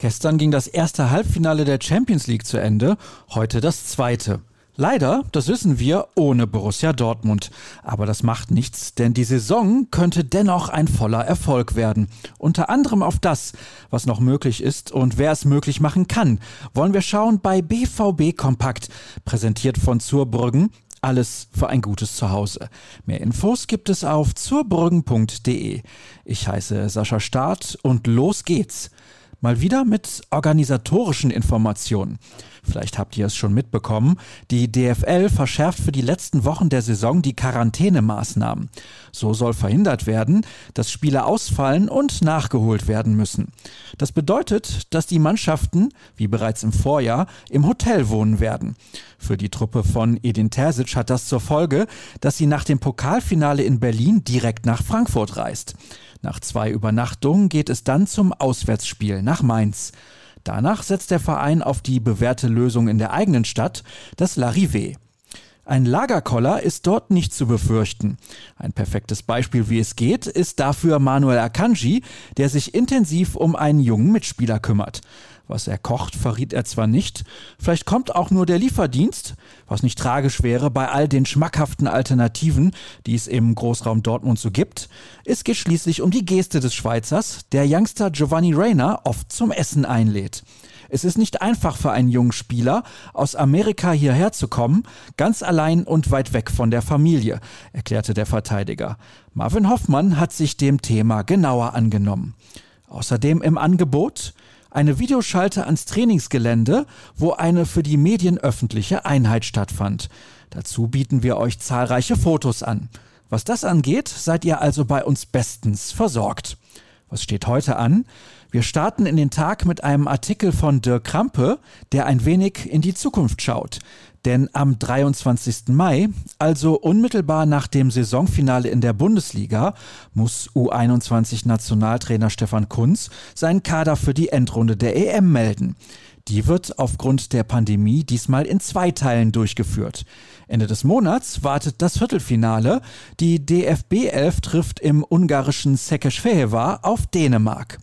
Gestern ging das erste Halbfinale der Champions League zu Ende, heute das zweite. Leider, das wissen wir, ohne Borussia Dortmund. Aber das macht nichts, denn die Saison könnte dennoch ein voller Erfolg werden. Unter anderem auf das, was noch möglich ist und wer es möglich machen kann, wollen wir schauen bei BVB Kompakt, präsentiert von Zurbrüggen. Alles für ein gutes Zuhause. Mehr Infos gibt es auf zurbrüggen.de. Ich heiße Sascha Staat und los geht's. Mal wieder mit organisatorischen Informationen. Vielleicht habt ihr es schon mitbekommen. Die DFL verschärft für die letzten Wochen der Saison die Quarantänemaßnahmen. So soll verhindert werden, dass Spiele ausfallen und nachgeholt werden müssen. Das bedeutet, dass die Mannschaften, wie bereits im Vorjahr, im Hotel wohnen werden. Für die Truppe von Edin Terzic hat das zur Folge, dass sie nach dem Pokalfinale in Berlin direkt nach Frankfurt reist. Nach zwei Übernachtungen geht es dann zum Auswärtsspiel nach Mainz. Danach setzt der Verein auf die bewährte Lösung in der eigenen Stadt, das Larivé. Ein Lagerkoller ist dort nicht zu befürchten. Ein perfektes Beispiel, wie es geht, ist dafür Manuel Akanji, der sich intensiv um einen jungen Mitspieler kümmert. Was er kocht, verriet er zwar nicht, vielleicht kommt auch nur der Lieferdienst, was nicht tragisch wäre bei all den schmackhaften Alternativen, die es im Großraum Dortmund so gibt. Es geht schließlich um die Geste des Schweizers, der Youngster Giovanni Reyna oft zum Essen einlädt. Es ist nicht einfach für einen jungen Spieler, aus Amerika hierher zu kommen, ganz allein und weit weg von der Familie, erklärte der Verteidiger. Marvin Hoffmann hat sich dem Thema genauer angenommen. Außerdem im Angebot eine Videoschalte ans Trainingsgelände, wo eine für die Medien öffentliche Einheit stattfand. Dazu bieten wir euch zahlreiche Fotos an. Was das angeht, seid ihr also bei uns bestens versorgt. Was steht heute an? Wir starten in den Tag mit einem Artikel von Dirk Krampe, der ein wenig in die Zukunft schaut. Denn am 23. Mai, also unmittelbar nach dem Saisonfinale in der Bundesliga, muss U21-Nationaltrainer Stefan Kunz seinen Kader für die Endrunde der EM melden. Die wird aufgrund der Pandemie diesmal in zwei Teilen durchgeführt. Ende des Monats wartet das Viertelfinale. Die DFB 11 trifft im ungarischen Szekesfehérvár auf Dänemark.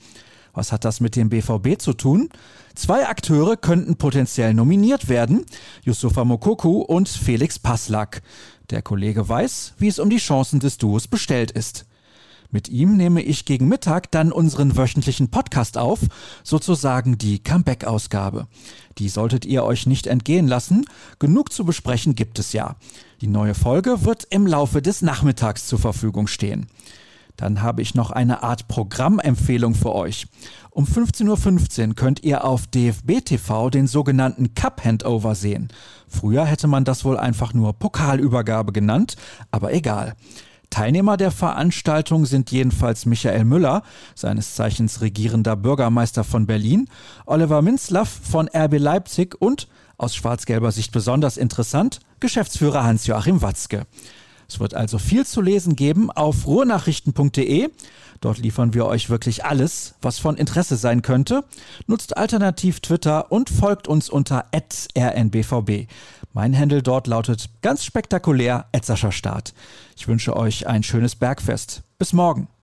Was hat das mit dem BVB zu tun? Zwei Akteure könnten potenziell nominiert werden, Yusufa Mokoku und Felix Passlack. Der Kollege weiß, wie es um die Chancen des Duos bestellt ist. Mit ihm nehme ich gegen Mittag dann unseren wöchentlichen Podcast auf, sozusagen die Comeback-Ausgabe. Die solltet ihr euch nicht entgehen lassen, genug zu besprechen gibt es ja. Die neue Folge wird im Laufe des Nachmittags zur Verfügung stehen. Dann habe ich noch eine Art Programmempfehlung für euch. Um 15.15 Uhr könnt ihr auf DFB TV den sogenannten Cup Handover sehen. Früher hätte man das wohl einfach nur Pokalübergabe genannt, aber egal. Teilnehmer der Veranstaltung sind jedenfalls Michael Müller, seines Zeichens regierender Bürgermeister von Berlin, Oliver Minzlaff von RB Leipzig und, aus schwarz-gelber Sicht besonders interessant, Geschäftsführer Hans-Joachim Watzke. Es wird also viel zu lesen geben auf ruhrnachrichten.de. Dort liefern wir euch wirklich alles, was von Interesse sein könnte. Nutzt alternativ Twitter und folgt uns unter rnbvb. Mein Handel dort lautet ganz spektakulär Start. Ich wünsche euch ein schönes Bergfest. Bis morgen.